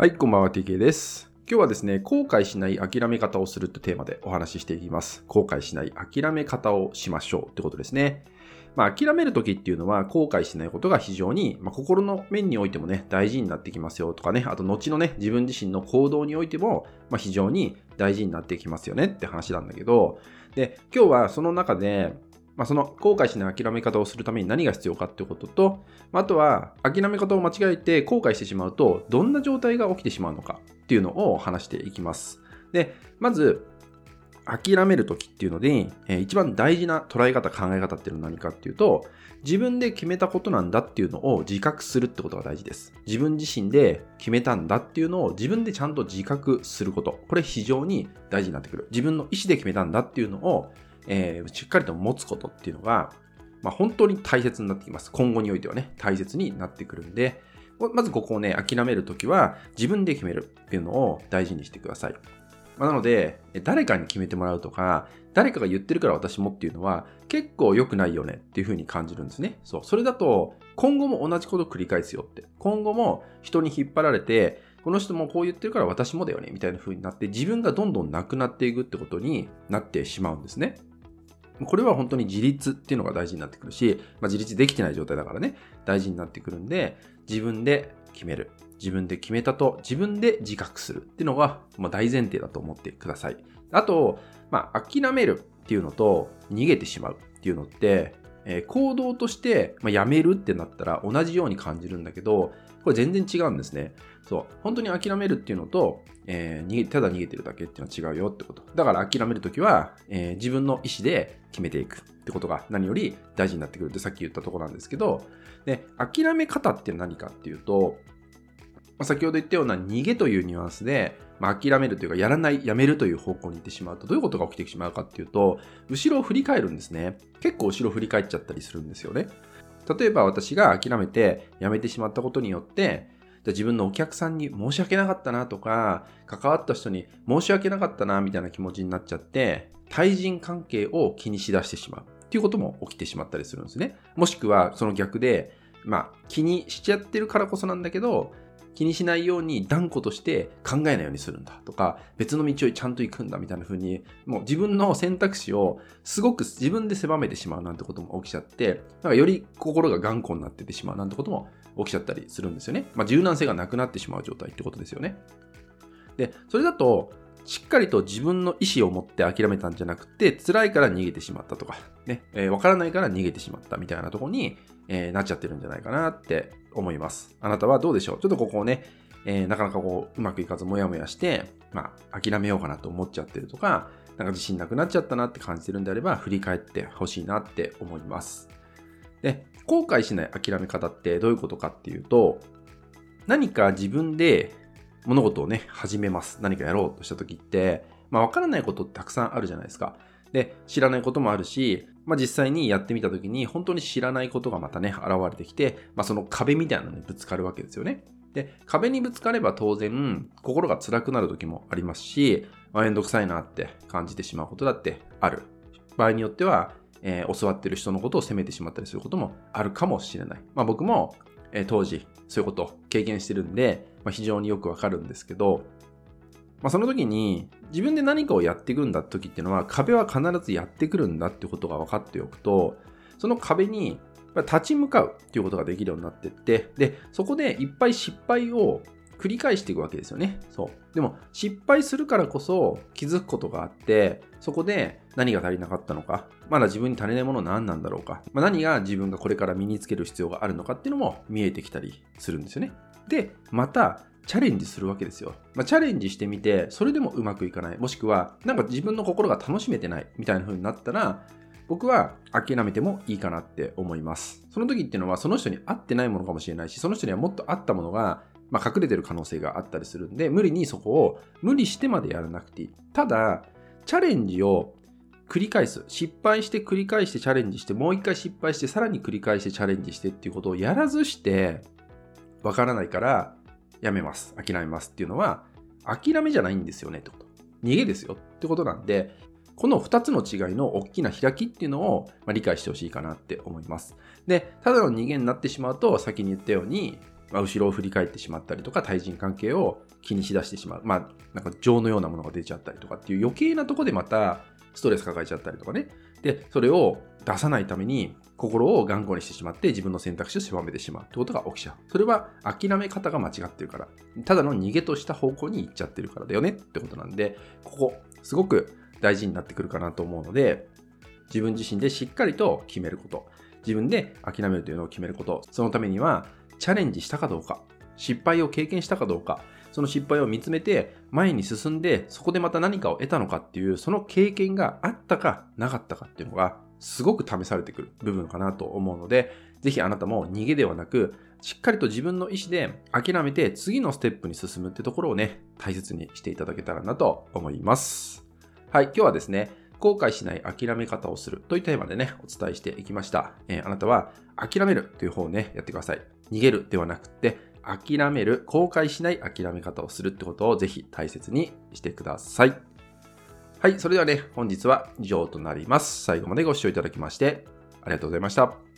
はい、こんばんは、TK です。今日はですね、後悔しない諦め方をするってテーマでお話ししていきます。後悔しない諦め方をしましょうってことですね。まあ、諦めるときっていうのは後悔しないことが非常に、まあ、心の面においてもね、大事になってきますよとかね、あと後のね、自分自身の行動においても、まあ、非常に大事になってきますよねって話なんだけど、で、今日はその中で、まあ、その後悔しない諦め方をするために何が必要かっていうことと、あとは諦め方を間違えて後悔してしまうと、どんな状態が起きてしまうのかっていうのを話していきます。で、まず、諦めるときっていうので、一番大事な捉え方、考え方っていうのは何かっていうと、自分で決めたことなんだっていうのを自覚するってことが大事です。自分自身で決めたんだっていうのを自分でちゃんと自覚すること。これ非常に大事になってくる。自分の意思で決めたんだっていうのを、えーしっかりと持つことっていうのが、まあ、本当に大切になってきます。今後においてはね、大切になってくるんで、まずここをね、諦めるときは自分で決めるっていうのを大事にしてください。まあなので、誰かに決めてもらうとか、誰かが言ってるから私もっていうのは結構良くないよねっていう風に感じるんですね。そう。それだと、今後も同じことを繰り返すよって。今後も人に引っ張られて、この人もこう言ってるから私もだよねみたいな風になって、自分がどんどんなくなっていくってことになってしまうんですね。これは本当に自立っていうのが大事になってくるし、まあ、自立できてない状態だからね、大事になってくるんで、自分で決める。自分で決めたと自分で自覚するっていうのが、まあ、大前提だと思ってください。あと、まあ、諦めるっていうのと逃げてしまうっていうのって、えー行動として、まあ、やめるってなったら同じように感じるんだけど、これ全然違うんですね。そう。本当に諦めるっていうのと、えーただ逃げてるだけっていうのは違うよってこと。だから諦めるときは、えー自分の意思で決めていくってことが何より大事になってくるってさっき言ったところなんですけど、で、諦め方って何かっていうと、まあ先ほど言ったような逃げというニュアンスで、まあ、諦めるというか、やらない、やめるという方向に行ってしまうと、どういうことが起きてしまうかっていうと、後ろを振り返るんですね。結構後ろを振り返っちゃったりするんですよね。例えば私が諦めて辞めてしまったことによって、じゃ自分のお客さんに申し訳なかったなとか、関わった人に申し訳なかったなみたいな気持ちになっちゃって、対人関係を気にしだしてしまうっていうことも起きてしまったりするんですね。もしくはその逆で、まあ気にしちゃってるからこそなんだけど、気にしないように断固として考えないようにするんだとか、別の道をちゃんと行くんだみたいな風に、もう自分の選択肢をすごく自分で狭めてしまうなんてことも起きちゃって、なんかより心が頑固になっててしまうなんてことも起きちゃったりするんですよね。まあ、柔軟性がなくなってしまう状態ってことですよね。で、それだと、しっかりと自分の意思を持って諦めたんじゃなくて、辛いから逃げてしまったとか、ね、えーわからないから逃げてしまったみたいなとこに、えーなっちゃってるんじゃないかなって思います。あなたはどうでしょう？ちょっとここをね、えーなかなかこう、うまくいかずもやもやして、まあ、諦めようかなと思っちゃってるとか、なんか自信なくなっちゃったなって感じてるんであれば、振り返ってほしいなって思います。で、後悔しない諦め方ってどういうことかっていうと、何か自分で物事をね、始めます。何かやろうとした時って、まあ、わからないことってたくさんあるじゃないですか。で、知らないこともあるし、まあ、実際にやってみた時に、本当に知らないことがまたね、現れてきて、まあ、その壁みたいなのにぶつかるわけですよね。で、壁にぶつかれば当然、心が辛くなる時もありますし、まあ、めんどくさいなって感じてしまうことだってある。場合によっては、えー教わってる人のことを責めてしまったりすることもあるかもしれない。まあ、僕も、え当時、そういうことを経験してるんで、まあ、非常によくわかるんですけど、まあ、その時に自分で何かをやっていくんだ時っていうのは壁は必ずやってくるんだってことが分かっておくとその壁に立ち向かうっていうことができるようになってってでそこでいっぱい失敗を繰り返していくわけですよねそうでも失敗するからこそ気づくことがあってそこで何が足りなかったのかまだ自分に足りないものは何なんだろうか、まあ、何が自分がこれから身につける必要があるのかっていうのも見えてきたりするんですよねでまたチャレンジするわけですよ。まあ、チャレンジしてみて、それでもうまくいかない。もしくは、なんか自分の心が楽しめてないみたいな風になったら、僕は諦めてもいいかなって思います。その時っていうのは、その人に合ってないものかもしれないし、その人にはもっと合ったものが、まあ、隠れてる可能性があったりするんで、無理にそこを無理してまでやらなくていい。ただ、チャレンジを繰り返す。失敗して繰り返してチャレンジして、もう一回失敗して、さらに繰り返してチャレンジしてっていうことをやらずして、わからないから、やめます。諦めますっていうのは、諦めじゃないんですよねってこと。逃げですよってことなんで、この2つの違いの大きな開きっていうのを、ま、理解してほしいかなって思います。で、ただの逃げになってしまうと、先に言ったように、まあ、後ろを振り返ってしまったりとか、対人関係を気にしだしてしまう。まあ、なんか情のようなものが出ちゃったりとかっていう余計なとこでまたストレス抱えちゃったりとかね。で、それを出さないために心を頑固にしてしまって自分の選択肢を狭めてしまうってことが起きちゃう。それは諦め方が間違ってるから。ただの逃げとした方向に行っちゃってるからだよねってことなんで、ここ、すごく大事になってくるかなと思うので、自分自身でしっかりと決めること。自分で諦めるというのを決めること。そのためには、チャレンジしたかどうか。失敗を経験したかどうか。その失敗を見つめて前に進んでそこでまた何かを得たのかっていうその経験があったかなかったかっていうのがすごく試されてくる部分かなと思うのでぜひあなたも逃げではなくしっかりと自分の意思で諦めて次のステップに進むってところをね大切にしていただけたらなと思いますはい今日はですね後悔しない諦め方をするというテーマでね、お伝えしていきました。えー、あなたは諦めるという方をね、やってください。逃げるではなくて、諦める、後悔しない諦め方をするってことをぜひ大切にしてください。はい、それではね、本日は以上となります。最後までご視聴いただきまして、ありがとうございました。